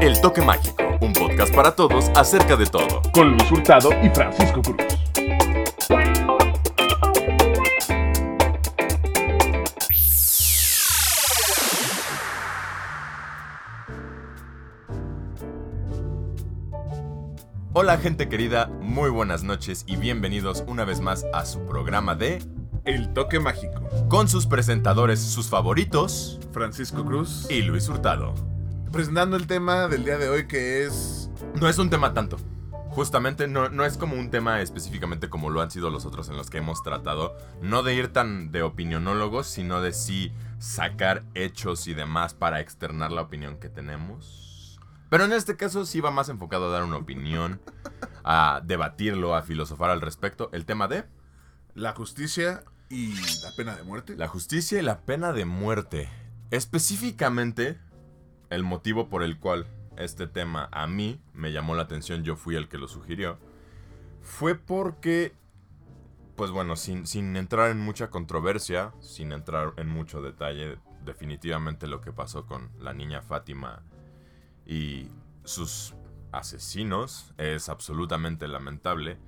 El Toque Mágico, un podcast para todos acerca de todo. Con Luis Hurtado y Francisco Cruz. Hola gente querida, muy buenas noches y bienvenidos una vez más a su programa de El Toque Mágico. con sus presentadores, sus favoritos Francisco Cruz. y Luis Hurtado. Presentando el tema del día de hoy que es... No es un tema tanto. Justamente no, no es como un tema específicamente como lo han sido los otros en los que hemos tratado. No de ir tan de opinionólogos, sino de sí sacar hechos y demás para externar la opinión que tenemos. Pero en este caso sí va más enfocado a dar una opinión, a debatirlo, a filosofar al respecto. El tema de La justicia y la pena de muerte. la justicia y la pena de muerte. Específicamente, el motivo por el cual este tema a mí me llamó la atención, yo fui el que lo sugirió, fue porque, pues bueno, sin, entrar en mucha controversia, sin entrar en mucho detalle, definitivamente lo que pasó con la niña Fátima y sus asesinos es absolutamente lamentable.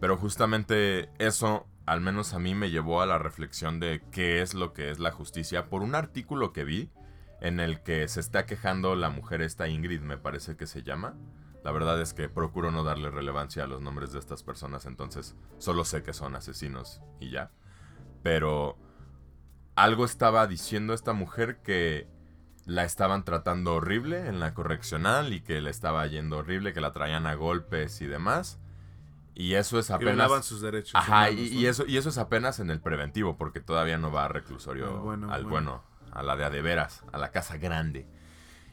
Pero justamente eso, al menos a mí, me llevó a la reflexión de qué es lo que es la justicia por un artículo que vi en el que se está quejando la mujer esta Ingrid, me parece que se llama. La verdad es que procuro no darle relevancia a los nombres de estas personas, entonces solo sé que son asesinos y ya. Pero algo estaba diciendo esta mujer que la estaban tratando horrible en la correccional y que le estaba yendo horrible, que la traían a golpes y demás. Y eso es apenas... sus derechos. Ajá, y, humanos, y ¿no? eso, y eso es apenas en el preventivo, porque todavía no va a reclusorio Al bueno, al bueno. bueno, a la de a de veras, a la casa grande.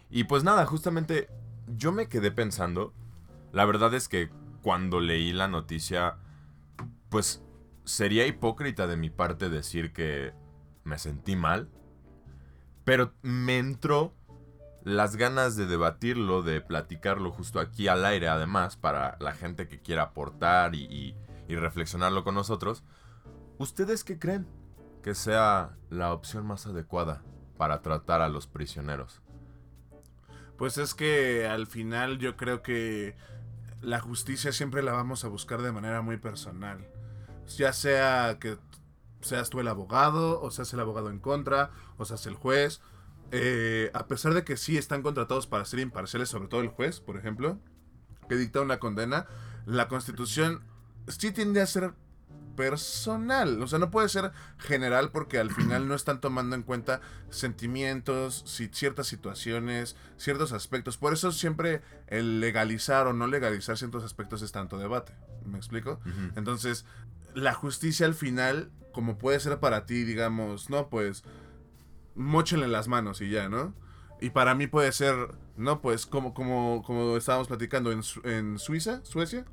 Y pues nada, justamente yo me quedé pensando, la verdad es que cuando leí la noticia, pues sería hipócrita de mi parte decir que me sentí mal, pero me entró las ganas de debatirlo, de platicarlo justo aquí al aire, además, para la gente que quiera aportar y, y- y reflexionarlo con nosotros. ¿Ustedes qué creen que sea la opción más adecuada para tratar a los prisioneros? Pues es que al final yo creo que la justicia siempre la vamos a buscar de manera muy personal. Ya sea que seas tú el abogado, o seas el abogado en contra, o seas el juez. Eh, a pesar de que sí están contratados para ser imparciales, sobre todo el juez, por ejemplo, que dicta una condena, la constitución sí tiende a ser personal. O sea, no puede ser general porque al final no están tomando en cuenta sentimientos, ciertas situaciones, ciertos aspectos. Por eso siempre el legalizar o no legalizar ciertos aspectos es tanto debate. ¿Me explico? Entonces, la justicia al final, como puede ser para ti, digamos, no, pues, mochenle las manos y ya, ¿no? Y para mí puede ser, no, pues, como, como, como estábamos platicando en, en Suiza, Suecia.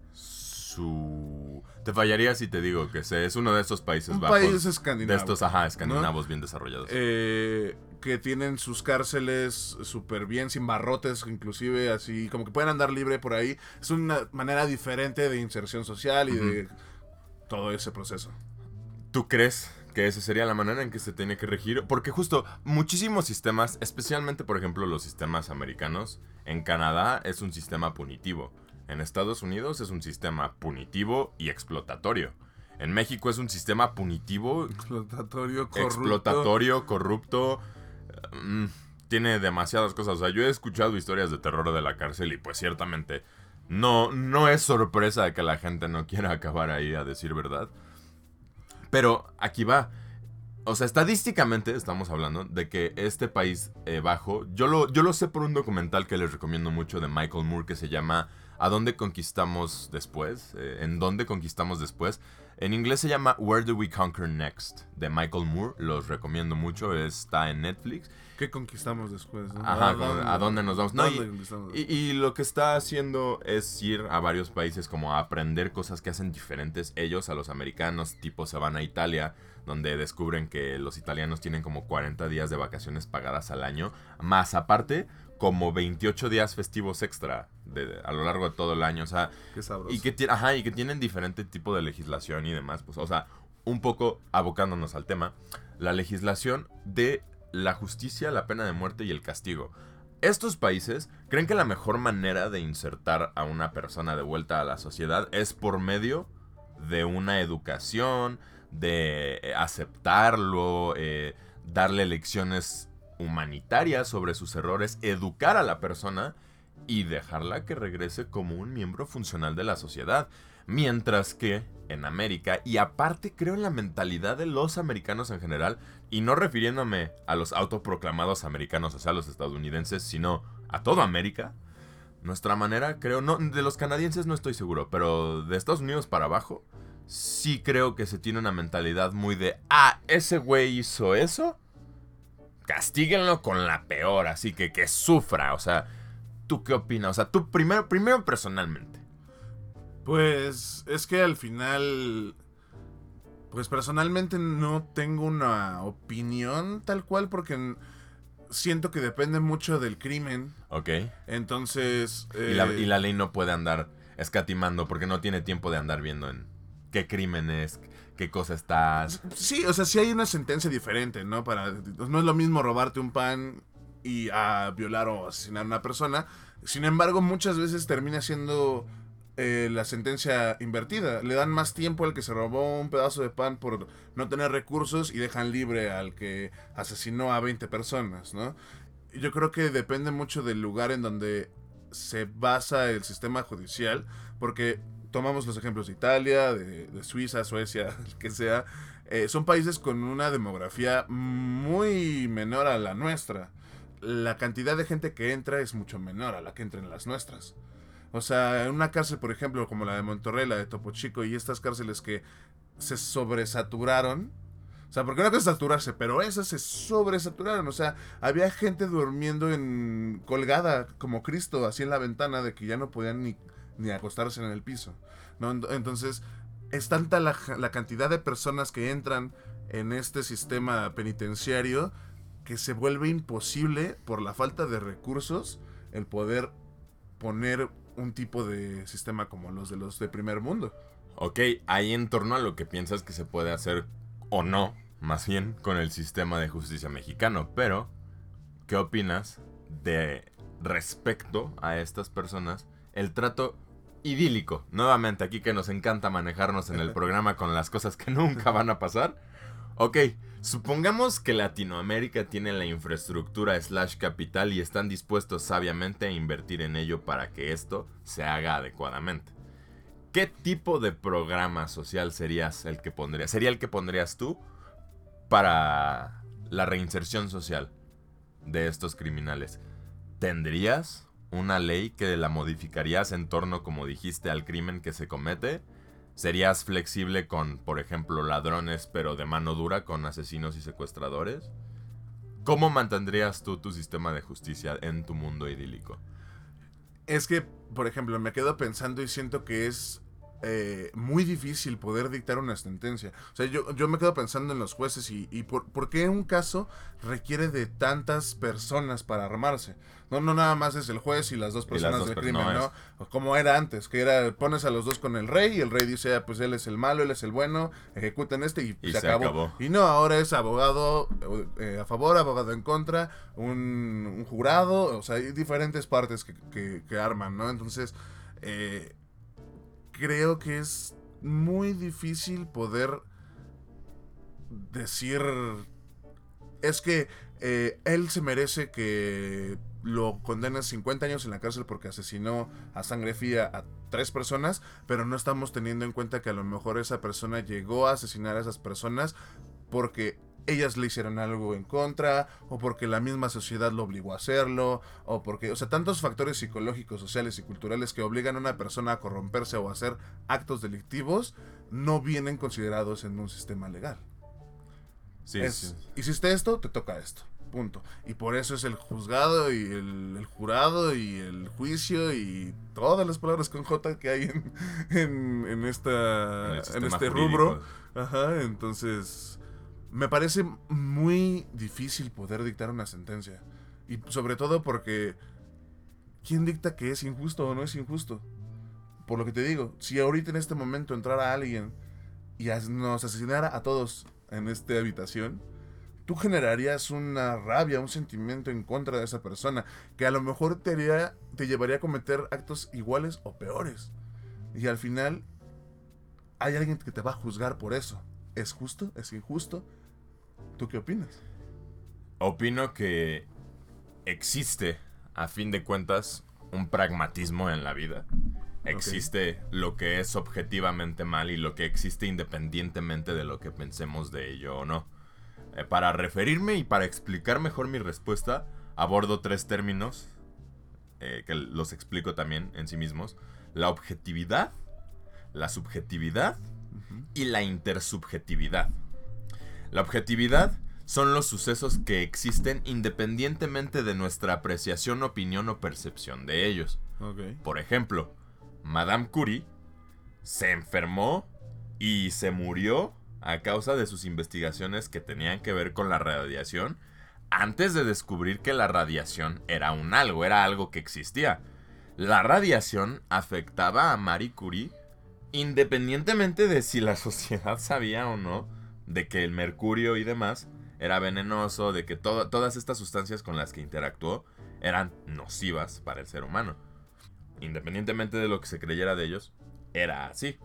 Su... Te fallaría si te digo que se- es uno de estos Países Un Bajos. país de escandinavo. estos, ajá, escandinavos bien desarrollados. eh, que tienen sus cárceles súper bien, sin barrotes, inclusive así, como que pueden andar libre por ahí. Es una manera diferente de inserción social y de todo ese proceso. ¿Tú crees que esa sería la manera en que se tiene que regir? Porque justo muchísimos sistemas, especialmente por ejemplo los sistemas americanos, en Canadá es un sistema punitivo. En Estados Unidos es un sistema punitivo y explotatorio. En México es un sistema punitivo, Explotatorio, corrupto. explotatorio, corrupto. mm, tiene demasiadas cosas. O sea, yo he escuchado historias de terror de la cárcel y pues ciertamente no, no es sorpresa que la gente no quiera acabar ahí a decir verdad. Pero aquí va. O sea, estadísticamente estamos hablando de que este país eh, bajo, yo lo, yo lo sé por un documental que les recomiendo mucho de Michael Moore que se llama ¿A dónde conquistamos después? Eh, ¿En dónde conquistamos después? En inglés se llama Where Do We Conquer Next? de Michael Moore, los recomiendo mucho, está en Netflix. ¿Qué conquistamos después? no? Ajá, ¿a dónde nos vamos? No. Y, y lo que está haciendo es ir a varios países como a aprender cosas que hacen diferentes ellos a los americanos, tipo se van a Italia, donde descubren que los italianos tienen como 40 días de vacaciones pagadas al año, más aparte como 28 días festivos extra de- a lo largo de todo el año, o sea, Qué sabroso. y que, ajá, y que tienen diferente tipo de legislación y demás, pues, o sea, un poco abocándonos al tema, la legislación de la justicia, la pena de muerte y el castigo. Estos países creen que la mejor manera de insertar a una persona de vuelta a la sociedad es por medio de una educación, de eh, aceptarlo, eh, darle lecciones humanitarias sobre sus errores, educar a la persona y dejarla que regrese como un miembro funcional de la sociedad. Mientras que en América, y aparte creo en la mentalidad de los americanos en general, y no refiriéndome a los autoproclamados americanos, o sea, los estadounidenses, sino a toda América, nuestra manera, creo, no, de los canadienses no estoy seguro, pero de Estados Unidos para abajo, sí creo que se tiene una mentalidad muy de, ah, ese güey hizo eso, castíguenlo con la peor, así que que sufra, o sea, ¿tú qué opinas? O sea, tú primero, primero personalmente. Pues es que al final, pues personalmente no tengo una opinión tal cual porque siento que depende mucho del crimen. Ok. Entonces... y, la, eh, y la ley no puede andar escatimando porque no tiene tiempo de andar viendo en qué crimen es, qué cosa estás. Sí, o sea, sí hay una sentencia diferente, ¿no? Para, no es lo mismo robarte un pan y a violar o asesinar a una persona. Sin embargo, muchas veces termina siendo eh, la sentencia invertida. Le dan más tiempo al que se robó un pedazo de pan por no tener recursos y dejan libre al que asesinó a 20 personas, ¿no? Yo creo que depende mucho del lugar en donde se basa el sistema judicial, porque tomamos los ejemplos de Italia, de, Suiza, Suecia, el que sea, eh, son países con una demografía muy menor a la nuestra. La cantidad de gente que entra es mucho menor a la que entra en las nuestras. O sea, en una cárcel, por ejemplo, como la de Monterrey, la de Topo Chico y estas cárceles que se sobresaturaron. O sea, porque no es saturarse, pero esas se sobresaturaron. O sea, había gente durmiendo en colgada como Cristo, así en la ventana, de que ya no podían ni, ni acostarse en el piso. Entonces, es tanta la, la cantidad de personas que entran en este sistema penitenciario que se vuelve imposible por la falta de recursos el poder poner un tipo de sistema como los de los de primer mundo. Ok, ahí en torno a lo que piensas que se puede hacer o no, más bien, con el sistema de justicia mexicano. Pero, ¿qué opinas de respecto a estas personas el trato idílico? Nuevamente, aquí que nos encanta manejarnos en el programa con las cosas que nunca van a pasar. Ok, supongamos que Latinoamérica tiene la infraestructura slash capital y están dispuestos sabiamente a invertir en ello para que esto se haga adecuadamente. ¿Qué tipo de programa social serías el que pondrías? ¿Sería el que pondrías tú para la reinserción social de estos criminales? ¿Tendrías una ley que la modificarías en torno, como dijiste, al crimen que se comete? ¿Serías flexible con, por ejemplo, ladrones pero de mano dura con asesinos y secuestradores? ¿Cómo mantendrías tú tu sistema de justicia en tu mundo idílico? Es que, por ejemplo, me quedo pensando y siento que es eh, muy difícil poder dictar una sentencia. O sea, yo, yo me quedo pensando en los jueces y, y por, por, qué un caso requiere de tantas personas para armarse. No, no nada más es el juez y las dos personas las dos del crimen, ¿no? ¿no? Como era antes, que era pones a los dos con el rey y el rey dice, ah, pues él es el malo, él es el bueno, ejecuten este y, y se, se acabó. acabó. Y no, ahora es abogado eh, a favor, abogado en contra, un, un, jurado, o sea, hay diferentes partes que, que, que arman, ¿no? Entonces, eh, creo que es muy difícil poder decir es que eh, él se merece que lo condenen 50 años en la cárcel porque asesinó a sangre fría a tres personas, pero no estamos teniendo en cuenta que a lo mejor esa persona llegó a asesinar a esas personas porque ellas le hicieron algo en contra, o porque la misma sociedad lo obligó a hacerlo, o porque, o sea, tantos factores psicológicos, sociales y culturales que obligan a una persona a corromperse o a hacer actos delictivos, no vienen considerados en un sistema legal. Sí, es, sí. Hiciste esto, te toca esto. Punto. Y por eso es el juzgado y el, el, jurado y el juicio y todas las palabras con J que hay en, en, en esta, en, en este jurídico. rubro. Ajá, entonces me parece muy difícil poder dictar una sentencia. Y sobre todo porque ¿quién dicta que es injusto o no es injusto? Por lo que te digo, si ahorita en este momento entrara alguien y nos asesinara a todos en esta habitación, tú generarías una rabia, un sentimiento en contra de esa persona, que a lo mejor te, haría, te llevaría a cometer actos iguales o peores. Y al final hay alguien que te va a juzgar por eso. ¿Es justo? ¿Es injusto? ¿Tú qué opinas? Opino que existe, a fin de cuentas, un pragmatismo en la vida. Existe lo que es objetivamente mal y lo que existe independientemente de lo que pensemos de ello o no. Eh, para referirme y para explicar mejor mi respuesta, abordo tres términos eh, que los explico también en sí mismos. La objetividad, la subjetividad y la intersubjetividad. La objetividad son los sucesos que existen independientemente de nuestra apreciación, opinión o percepción de ellos. Por ejemplo, Madame Curie se enfermó y se murió a causa de sus investigaciones que tenían que ver con la radiación antes de descubrir que la radiación era un algo, era algo que existía. La radiación afectaba a Marie Curie independientemente de si la sociedad sabía o no de que el mercurio y demás era venenoso, de que todas estas sustancias con las que interactuó eran nocivas para el ser humano. Independientemente de lo que se creyera de ellos, era así.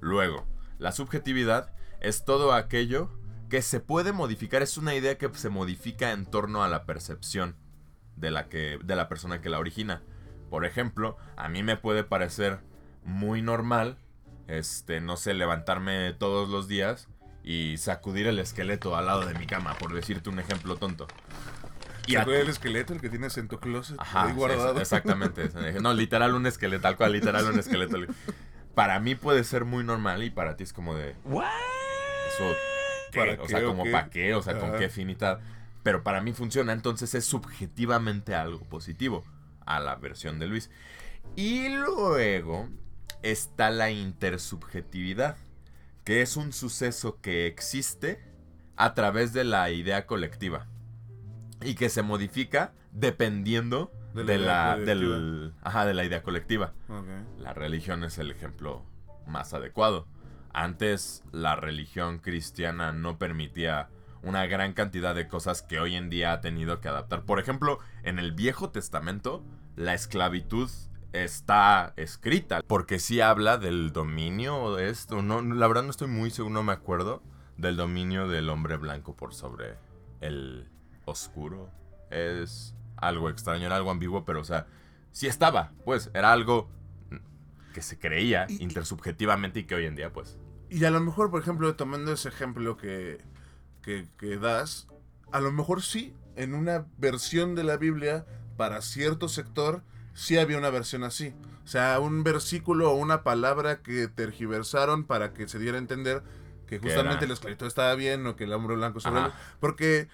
Luego, la subjetividad es todo aquello que se puede modificar, es una idea que se modifica en torno a la percepción de la, que, de la persona que la origina. Por ejemplo, a mí me puede parecer muy normal, este, no sé, levantarme todos los días y sacudir el esqueleto al lado de mi cama, por decirte un ejemplo tonto. Y ¿Sacudir el esqueleto, el que tienes en tu closet ahí guardado? exactamente. no, literal un esqueleto, tal cual, literal un esqueleto. Para mí puede ser muy normal y para ti es como de... ¿Para o sea, como para qué, o sea, con qué finita. Pero para mí funciona, entonces es subjetivamente algo positivo a la versión de Luis. Y luego está la intersubjetividad, que es un suceso que existe a través de la idea colectiva y que se modifica dependiendo de la, de la idea colectiva. La religión es el ejemplo más adecuado. Antes la religión cristiana no permitía una gran cantidad de cosas que hoy en día ha tenido que adaptar. Por ejemplo, en el Viejo Testamento, la esclavitud está escrita. Porque sí habla del dominio de esto. No, la verdad no estoy muy seguro, no me acuerdo. Del dominio del hombre blanco por sobre el oscuro. Es algo extraño, era algo ambiguo, pero o sea, sí estaba. Pues era algo que se creía intersubjetivamente y que hoy en día pues... Y a lo mejor, por ejemplo, tomando ese ejemplo que, que, que das, a lo mejor sí, en una versión de la Biblia, para cierto sector, sí había una versión así. O sea, un versículo o una palabra que tergiversaron para que se diera a entender que justamente el esclavitud estaba bien o que el hombre blanco sobre Porque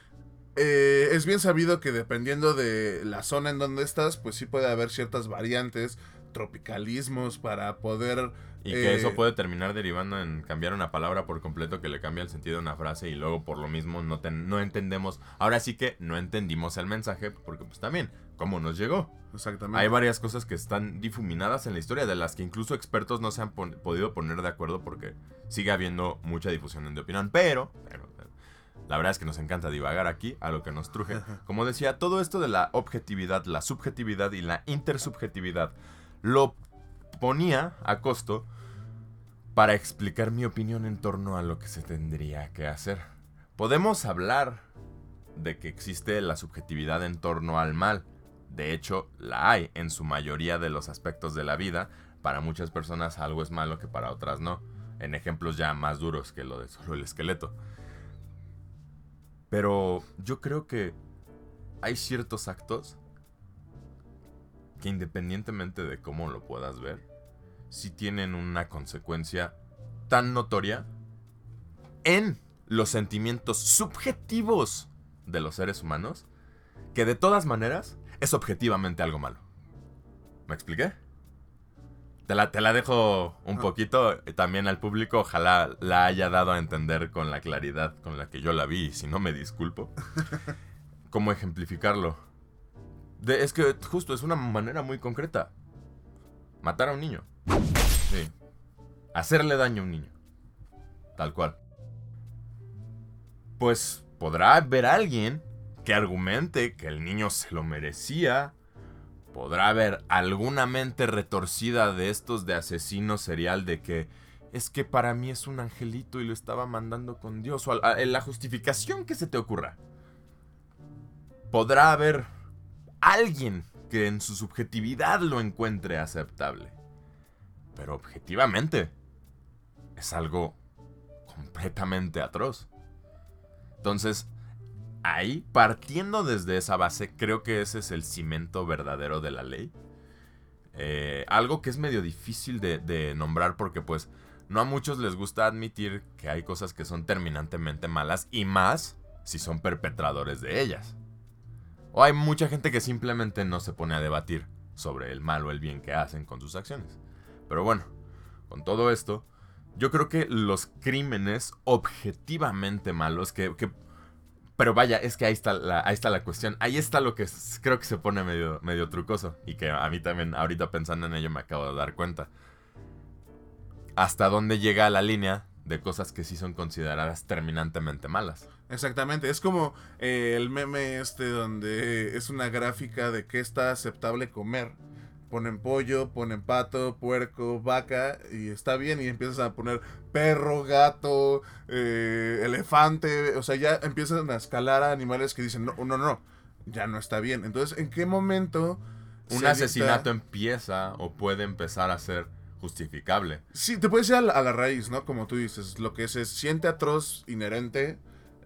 eh, es bien sabido que dependiendo de la zona en donde estás, pues sí puede haber ciertas variantes tropicalismos para poder... Y que eso eh, puede terminar derivando en cambiar una palabra por completo que le cambia el sentido de una frase y luego por lo mismo no, no entendemos. Ahora sí que no entendimos el mensaje porque pues también, ¿cómo nos llegó? Exactamente. Hay varias cosas que están difuminadas en la historia de las que incluso expertos no se han podido poner de acuerdo porque sigue habiendo mucha difusión de opinión. Pero, pero, la verdad es que nos encanta divagar aquí a lo que nos truje. Como decía, todo esto de la objetividad, la subjetividad y la intersubjetividad lo ponía a costo para explicar mi opinión en torno a lo que se tendría que hacer. Podemos hablar de que existe la subjetividad en torno al mal. De hecho, la hay en su mayoría de los aspectos de la vida. Para muchas personas algo es malo que para otras no. En ejemplos ya más duros que lo de solo el esqueleto. Pero yo creo que hay ciertos actos que independientemente de cómo lo puedas ver, si tienen una consecuencia tan notoria en los sentimientos subjetivos de los seres humanos, que de todas maneras es objetivamente algo malo. ¿Me expliqué? Te la, te la dejo un ah. poquito también al público. Ojalá la haya dado a entender con la claridad con la que yo la vi. Y si no, me disculpo. ¿Cómo ejemplificarlo? es que justo es una manera muy concreta. Matar a un niño. Sí. Hacerle daño a un niño. Tal cual. Pues podrá haber alguien que argumente que el niño se lo merecía. Podrá haber alguna mente retorcida de estos de asesino serial de que es que para mí es un angelito y lo estaba mandando con Dios. O la justificación que se te ocurra. Podrá haber alguien que en su subjetividad lo encuentre aceptable. Pero objetivamente es algo completamente atroz. Entonces, ahí, partiendo desde esa base, creo que ese es el cimento verdadero de la ley. Eh, algo que es medio difícil de, nombrar porque pues no a muchos les gusta admitir que hay cosas que son terminantemente malas y más si son perpetradores de ellas. O hay mucha gente que simplemente no se pone a debatir sobre el mal o el bien que hacen con sus acciones. Pero bueno, con todo esto, yo creo que los crímenes objetivamente malos, que, pero vaya, es que ahí está, la, ahí está la cuestión. Ahí está lo que creo que se pone medio, trucoso. Y que a mí también, ahorita pensando en ello, me acabo de dar cuenta. Hasta dónde llega la línea de cosas que sí son consideradas terminantemente malas. Exactamente, es como eh, el meme este donde es una gráfica de qué está aceptable comer ponen pollo, ponen pato, puerco, vaca y está bien y empiezas a poner perro, gato, eh, elefante, o sea, ya empiezan a escalar a animales que dicen, no, no, no, ya no está bien. Entonces, ¿en qué momento... Un asesinato empieza o puede empezar a ser justificable? Sí, te puedes ir a la, raíz, ¿no? Como tú dices, lo que se siente atroz, inherente,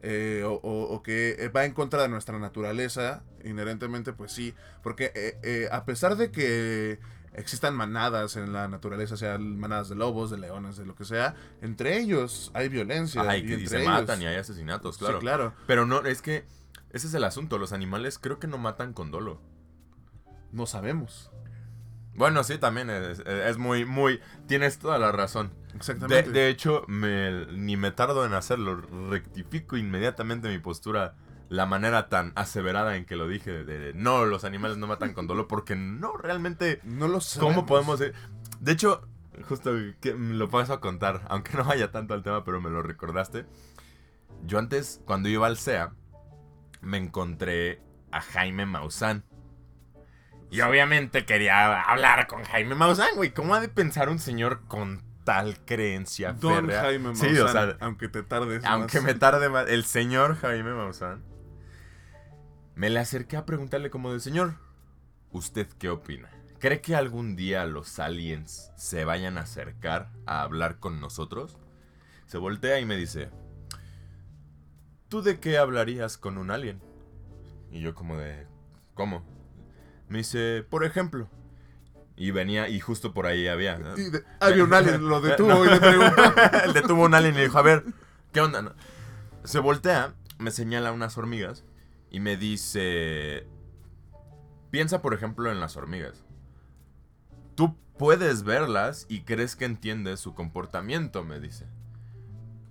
eh, o, que va en contra de nuestra naturaleza, inherentemente, pues sí, porque eh, eh, a pesar de que existan manadas en la naturaleza, sean manadas de lobos, de leones, de lo que sea, entre ellos hay violencia. y, se matan y hay asesinatos, claro. claro. Pero no, es que ese es el asunto, los animales creo que no matan con dolo. No sabemos. Bueno, sí, también es, muy, muy... Tienes toda la razón. Exactamente. De, hecho, ni me tardo en hacerlo. Rectifico inmediatamente mi postura. La manera tan aseverada en que lo dije. De, no, los animales no matan con dolor. Porque no, realmente... No lo sé. ¿Cómo podemos...? De hecho, justo que lo paso contar. Aunque no vaya tanto al tema, pero me lo recordaste. Yo antes, cuando iba al SEA, me encontré a Jaime Maussan y obviamente quería hablar con Jaime Maussan, güey. ¿Cómo ha de pensar un señor con tal creencia Don Jaime Maussan, sí, o sea, aunque te tardes Aunque me tarde más. El señor Jaime Maussan. Me le acerqué a preguntarle como de, señor, ¿usted qué opina? ¿Cree que algún día los aliens se vayan a acercar a hablar con nosotros? Se voltea y me dice, ¿tú de qué hablarías con un alien? Y yo como de, ¿cómo? Me dice, por ejemplo. Y venía, y justo por ahí había. había un alien, lo detuvo y le preguntó. detuvo un alien y le dijo, a ver, ¿qué onda? Se voltea, me señala unas hormigas y me dice. Piensa, por ejemplo, en las hormigas. Tú puedes verlas y crees que entiendes su comportamiento, me dice.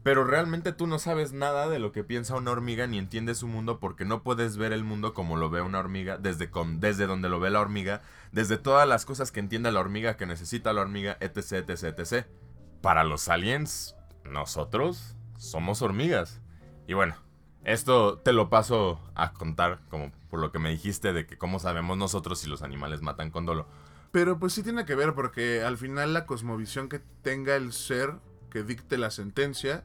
Pero realmente tú no sabes nada de lo que piensa una hormiga ni entiendes su mundo porque no puedes ver el mundo como lo ve una hormiga, desde, desde donde lo ve la hormiga, desde todas las cosas que entiende la hormiga, que necesita la hormiga, etc, etc, etc. Para los aliens, nosotros somos hormigas. Y bueno, esto te lo paso a contar como por lo que me dijiste de que cómo sabemos nosotros si los animales matan con dolo. Pero pues sí tiene que ver porque al final la cosmovisión que tenga el ser que dicte la sentencia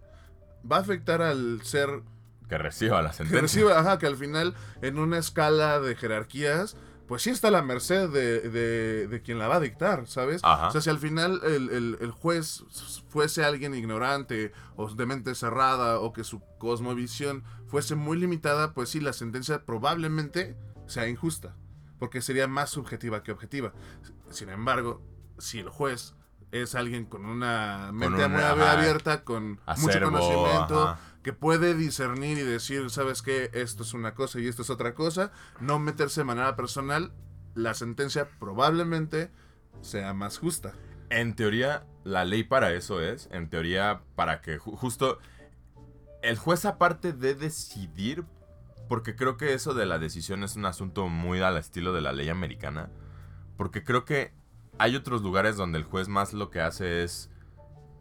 va a afectar al ser que reciba la sentencia. Que reciba, ajá, que al final en una escala de jerarquías, pues sí está a la merced de, de, quien la va a dictar, ¿sabes? O sea, si al final el, el, juez fuese alguien ignorante o de mente cerrada o que su cosmovisión fuese muy limitada, pues sí, la sentencia probablemente sea injusta, porque sería más subjetiva que objetiva. Sin embargo, si el juez es alguien con una mente muy abierta, con mucho conocimiento, que puede discernir y decir, ¿sabes qué? Esto es una cosa y esto es otra cosa. No meterse de manera personal, la sentencia probablemente sea más justa. En teoría, la ley para eso es, en teoría, para que justo el juez aparte de decidir, porque creo que eso de la decisión es un asunto muy al estilo de la ley americana, porque creo que hay otros lugares donde el juez más lo que hace es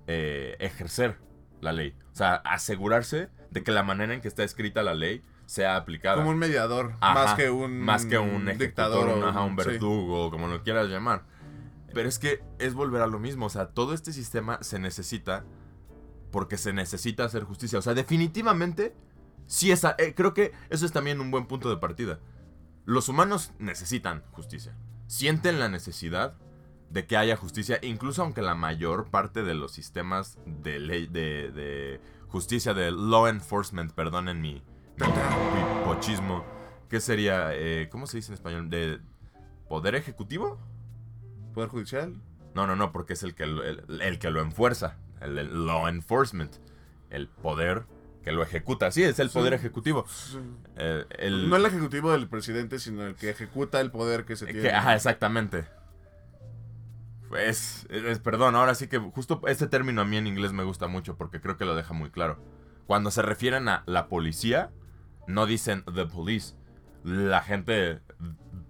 eh, ejercer la ley. O sea, asegurarse de que la manera en que está escrita la ley sea aplicada. Como un mediador, Ajá, más que un más que un dictador un, o ajá, un sí. verdugo, como lo quieras llamar. Pero es que es volver a lo mismo, o sea, todo este sistema se necesita porque se necesita hacer justicia. O sea, definitivamente, sí esa, eh, creo que eso es también un buen punto de partida. Los humanos necesitan justicia. Sienten la necesidad de que haya justicia, incluso aunque la mayor parte de los sistemas de ley, de, de justicia, de law enforcement, perdonen mi, mi, mi pochismo, ¿qué sería? Eh, ¿Cómo se dice en español? ¿De poder ejecutivo? Poder judicial. No, no, no, porque es el que lo, el, el que lo enfuerza, el, el law enforcement, el poder que lo ejecuta. Sí, es el Sí. poder ejecutivo. Eh, el, No el ejecutivo del presidente, sino el que ejecuta el poder que se Eh, tiene. que- ajá, exactamente. Pues, es- perdón, ahora sí que justo este término a mí en inglés me gusta mucho porque creo que lo deja muy claro. Cuando se refieren a la policía, no dicen the police. La gente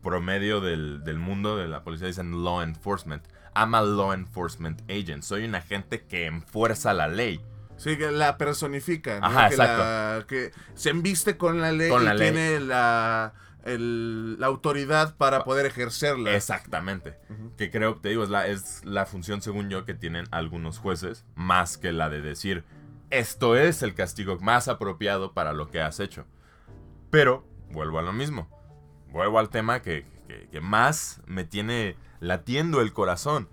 promedio del, del mundo de la policía dicen law enforcement. I'm a law enforcement agent. Soy un agente que enfuerza la ley. Sí, que la personifica. ¿no? Ajá, que la- que se embiste con la ley Con y la ley. tiene la, el- la autoridad para poder ejercerla. Exactamente. Que creo, te digo, es la, es la función, según yo, que tienen algunos jueces, más que la de decir, esto es el castigo más apropiado para lo que has hecho. Pero, vuelvo a lo mismo. Vuelvo al tema que, que- que más me tiene latiendo el corazón.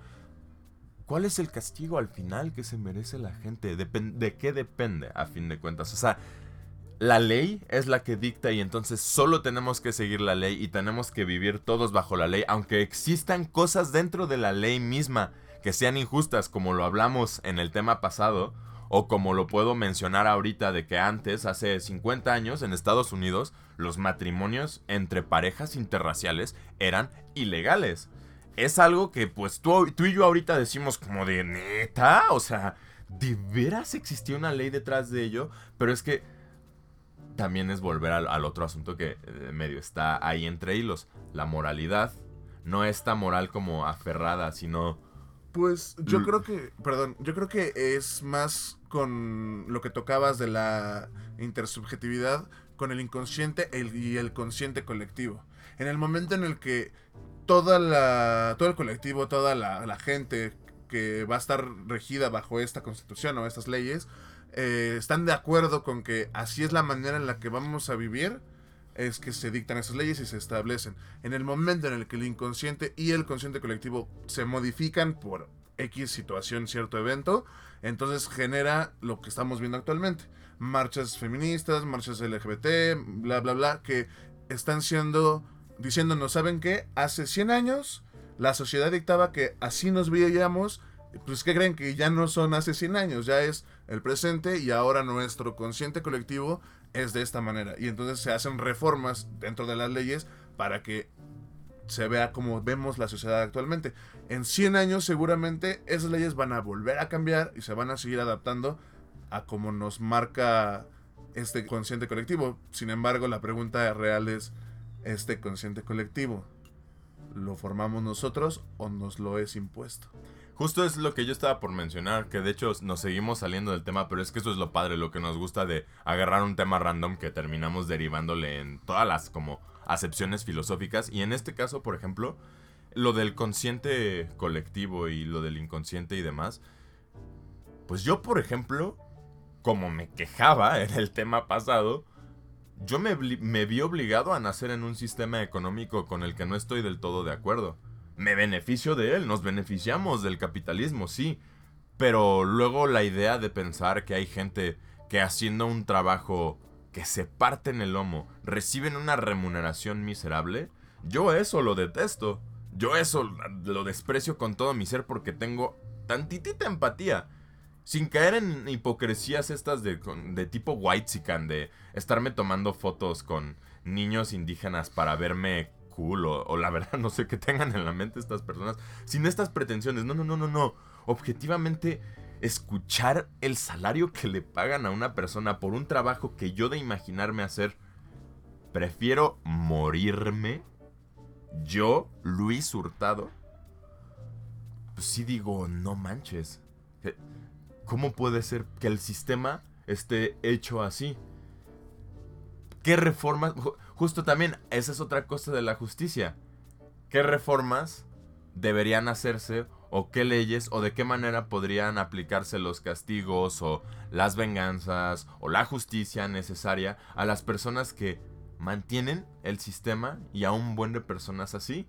¿Cuál es el castigo al final que se merece la gente? ¿De qué depende, a fin de cuentas? O sea, la ley es la que dicta y entonces solo tenemos que seguir la ley y tenemos que vivir todos bajo la ley, aunque existan cosas dentro de la ley misma que sean injustas, como lo hablamos en el tema pasado, o como lo puedo mencionar ahorita de que antes, hace 50 años, en Estados Unidos, los matrimonios entre parejas interraciales eran ilegales. Es algo que pues tú, y yo ahorita decimos como de neta, o sea, ¿de veras existía una ley detrás de ello? Pero es que también es volver al, al otro asunto que eh, medio está ahí entre hilos. La moralidad. No esta moral como aferrada, sino... Pues yo creo que, perdón, yo creo que es más con lo que tocabas de la intersubjetividad con el inconsciente el- y el consciente colectivo. En el momento en el que toda la, todo el colectivo, toda la, la gente que va a estar regida bajo esta constitución o estas leyes, eh, están de acuerdo con que así es la manera en la que vamos a vivir, es que se dictan esas leyes y se establecen. En el momento en el que el inconsciente y el consciente colectivo se modifican por X situación, cierto evento, entonces genera lo que estamos viendo actualmente. Marchas feministas, marchas LGBT, bla, bla, bla, que están siendo, diciéndonos, ¿saben qué? Hace 100 años la sociedad dictaba que así nos veíamos, pues ¿qué creen? Que ya no son hace 100 años, ya es el presente y ahora nuestro consciente colectivo es de esta manera. Y entonces se hacen reformas dentro de las leyes para que se vea como vemos la sociedad actualmente. En 100 años seguramente esas leyes van a volver a cambiar y se van a seguir adaptando a como nos marca este consciente colectivo. Sin embargo, la pregunta real es, ¿este consciente colectivo lo formamos nosotros o nos lo es impuesto? Justo es lo que yo estaba por mencionar, que de hecho nos seguimos saliendo del tema, pero es que eso es lo padre, lo que nos gusta de agarrar un tema random que terminamos derivándole en todas las como acepciones filosóficas. Y en este caso, por ejemplo, lo del consciente colectivo y lo del inconsciente y demás. Pues yo, por ejemplo, como me quejaba en el tema pasado, yo me, me vi obligado a nacer en un sistema económico con el que no estoy del todo de acuerdo. Me beneficio de él, nos beneficiamos del capitalismo, sí. Pero luego la idea de pensar que hay gente que haciendo un trabajo que se parte en el lomo reciben una remuneración miserable, yo eso lo detesto. Yo eso lo desprecio con todo mi ser porque tengo tantitita empatía. Sin caer en hipocresías estas de, de tipo white de estarme tomando fotos con niños indígenas para verme o, la verdad no sé qué tengan en la mente estas personas. Sin estas pretensiones. No, no, no, no, no. Objetivamente, escuchar el salario que le pagan a una persona por un trabajo que yo de imaginarme hacer, prefiero morirme. Yo, Luis Hurtado. Pues sí digo, no manches. ¿cómo puede ser que el sistema esté hecho así? ¿Qué reformas? Justo también, esa es otra cosa de la justicia. ¿Qué reformas deberían hacerse o qué leyes o de qué manera podrían aplicarse los castigos o las venganzas o la justicia necesaria a las personas que mantienen el sistema y a un buen de personas así?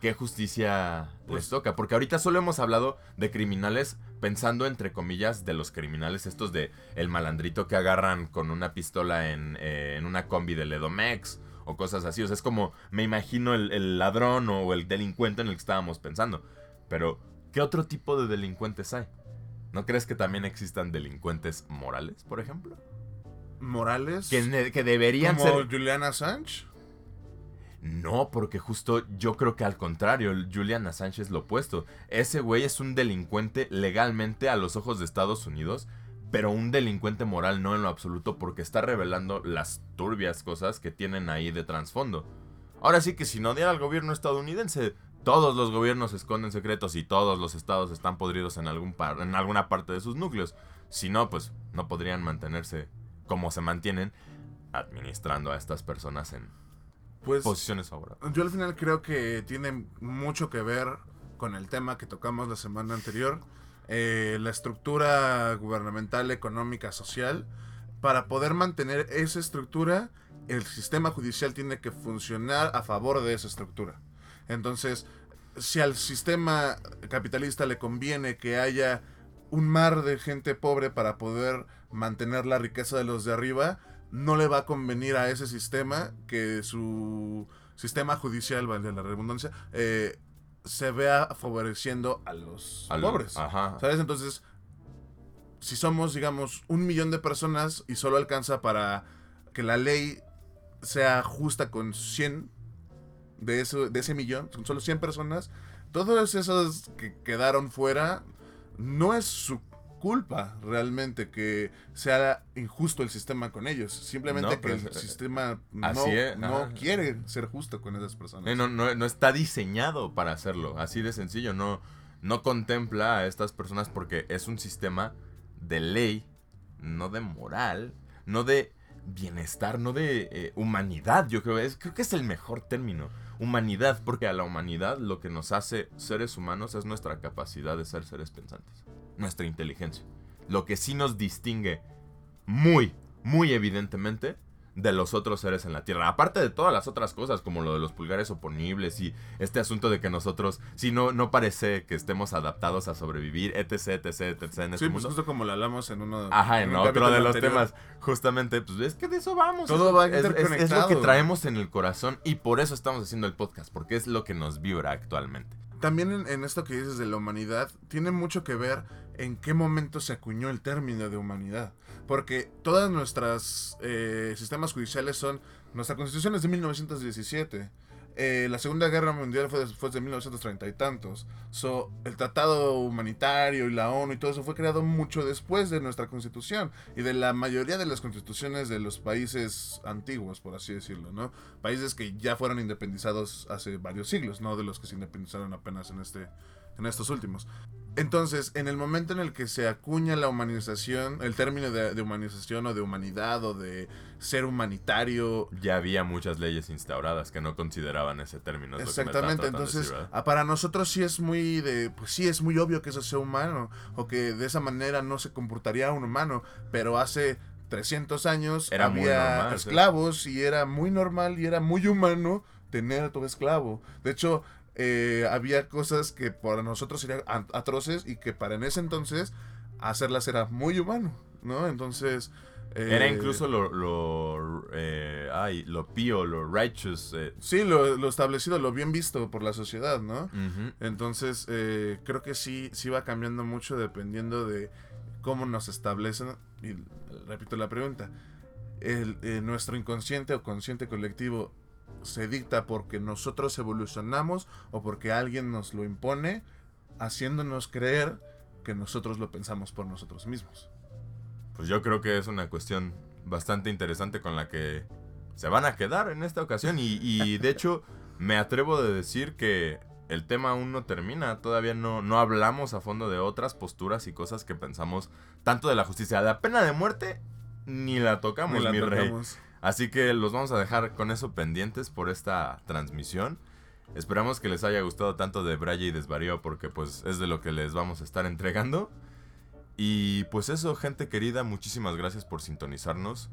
¿Qué justicia Pues- les toca? Porque ahorita solo hemos hablado de criminales pensando entre comillas de los criminales estos de el malandrito que agarran con una pistola en, eh, en una combi del Edomex o cosas así. O sea, es como me imagino el, el ladrón o el delincuente en el que estábamos pensando. Pero, ¿qué otro tipo de delincuentes hay? ¿No crees que también existan delincuentes morales, por ejemplo? Morales. Que, deberían como ser... Julian Assange. No, porque justo yo creo que al contrario, Julian Assange es lo opuesto. Ese güey es un delincuente legalmente a los ojos de Estados Unidos, pero un delincuente moral no en lo absoluto porque está revelando las turbias cosas que tienen ahí de trasfondo. Ahora sí que si no diera al gobierno estadounidense, todos los gobiernos esconden secretos y todos los estados están podridos en, algún par- en alguna parte de sus núcleos. Si no, pues no podrían mantenerse como se mantienen administrando a estas personas en Pues posiciones favorables. yo al final creo que tiene mucho que ver con el tema que tocamos la semana anterior. eh, la estructura gubernamental, económica, social. Para poder mantener esa estructura, el sistema judicial tiene que funcionar a favor de esa estructura. Entonces, si al sistema capitalista le conviene que haya un mar de gente pobre para poder mantener la riqueza de los de arriba, no le va a convenir a ese sistema que su sistema judicial, vale la redundancia, eh, se vea favoreciendo a los pobres. Ajá. ¿Sabes? Entonces, si somos, digamos, un millón de personas y solo alcanza para que la ley sea justa con 100 de, eso, de ese millón, son solo 100 personas, todos esos que quedaron fuera, no es su culpa realmente que sea injusto el sistema con ellos. Simplemente No, que pero el es- sistema no, es, no quiere ser justo con esas personas. Eh, No, no, no está diseñado para hacerlo. Así de sencillo. No, no contempla a estas personas porque es un sistema de ley, no de moral, no de bienestar, no de eh, humanidad. Yo creo, es, creo que es el mejor término. Humanidad, porque a la humanidad lo que nos hace seres humanos es nuestra capacidad de ser seres pensantes. Nuestra inteligencia. Lo que sí nos distingue muy, muy evidentemente de los otros seres en la Tierra. Aparte de todas las otras cosas, como lo de los pulgares oponibles y este asunto de que nosotros, si no, no parece que estemos adaptados a sobrevivir, etc, etc, etc. En Sí, este pues mundo. justo como lo hablamos en uno Ajá, en un otro de los anterior. temas. Justamente, pues es que de eso vamos. Todo va es- es- es lo que traemos en el corazón y por eso estamos haciendo el podcast, porque es lo que nos vibra actualmente. También en, en esto que dices de la humanidad, tiene mucho que ver en qué momento se acuñó el término de humanidad. Porque todas nuestras eh, sistemas judiciales son... Nuestra constitución es de 1917. Eh, la Segunda Guerra Mundial fue de 1930 y tantos. So, el Tratado Humanitario y la ONU y todo eso fue creado mucho después de nuestra constitución y de la mayoría de las constituciones de los países antiguos, por así decirlo, ¿no? Países que ya fueron independizados hace varios siglos, no de los que se independizaron apenas en este en estos últimos. Entonces, en el momento en el que se acuña la humanización, el término de, de humanización o de humanidad o de ser humanitario, Ya había muchas leyes instauradas que no consideraban ese término. es Exactamente, de entonces ah, para nosotros sí es muy de, pues sí es muy obvio que eso sea humano o que de esa manera no se comportaría un humano, pero hace 300 años Era había normal, sí. esclavos y era muy normal y era muy humano tener a tu esclavo. De hecho, eh, había cosas que para nosotros serían atroces y que para en ese entonces hacerlas era muy humano, ¿no? Entonces... eh, Era incluso lo, lo, eh, ay, lo pío, lo righteous. eh, Sí, lo, lo establecido, lo bien visto por la sociedad, ¿no? ujú. Entonces, eh, creo que sí, sí va cambiando mucho dependiendo de cómo nos establecen. Y repito la pregunta: el, eh, ¿nuestro inconsciente o consciente colectivo se dicta porque nosotros evolucionamos o porque alguien nos lo impone, haciéndonos creer que nosotros lo pensamos por nosotros mismos? Pues yo creo que es una cuestión bastante interesante con la que se van a quedar en esta ocasión. Y, y de hecho, me atrevo de decir que el tema aún no termina. Todavía no, no hablamos a fondo de otras posturas y cosas que pensamos tanto de la justicia. La pena de muerte ni la tocamos, Ni la mi rey. Así que los vamos a dejar con eso pendientes por esta transmisión. Esperamos que les haya gustado tanto de Braille y Desvarío porque pues es de lo que les vamos a estar entregando. Y pues eso, gente querida, muchísimas gracias por sintonizarnos.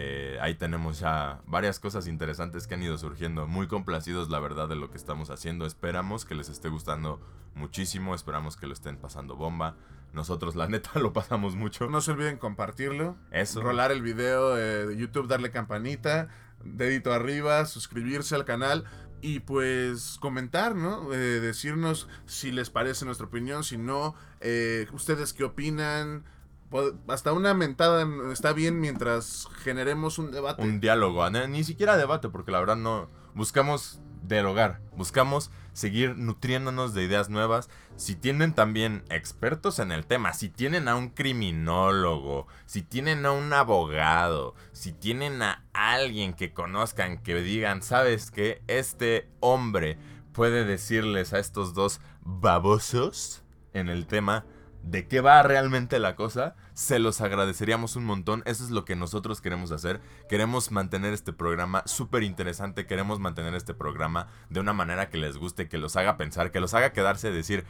Eh, ahí tenemos ya varias cosas interesantes que han ido surgiendo. Muy complacidos, la verdad, de lo que estamos haciendo. Esperamos que les esté gustando muchísimo. Esperamos que lo estén pasando bomba. Nosotros, la neta, lo pasamos mucho. No se olviden compartirlo. Eso. Rolar el video eh, de YouTube, darle campanita, dedito arriba, suscribirse al canal y pues comentar, ¿no? Eh, decirnos si les parece nuestra opinión, si no, eh, ustedes qué opinan. Po- Hasta una mentada está bien mientras generemos un debate. un diálogo, ni, siquiera debate, porque la verdad no buscamos dialogar, buscamos seguir nutriéndonos de ideas nuevas. Si tienen también expertos en el tema, si tienen a un criminólogo, si tienen a un abogado, si tienen a alguien que conozcan, que digan, sabes que este hombre puede decirles a estos dos babosos en el tema de qué va realmente la cosa, se los agradeceríamos un montón. Eso es lo que nosotros queremos hacer. Queremos mantener este programa súper interesante. Queremos mantener este programa de una manera que les guste, que los haga pensar, que los haga quedarse y decir,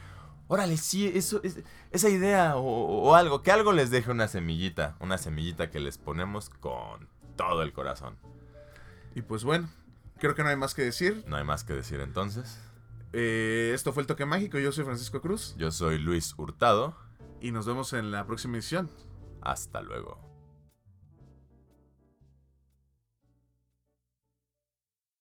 órale, sí, eso, es- esa idea o, o algo, que algo les deje una semillita, una semillita que les ponemos con todo el corazón. Y pues bueno, creo que no hay más que decir. No hay más que decir entonces. Eh, esto fue el toque mágico. Yo soy Francisco Cruz Yo soy Luis Hurtado. y nos vemos en la próxima edición. Hasta luego.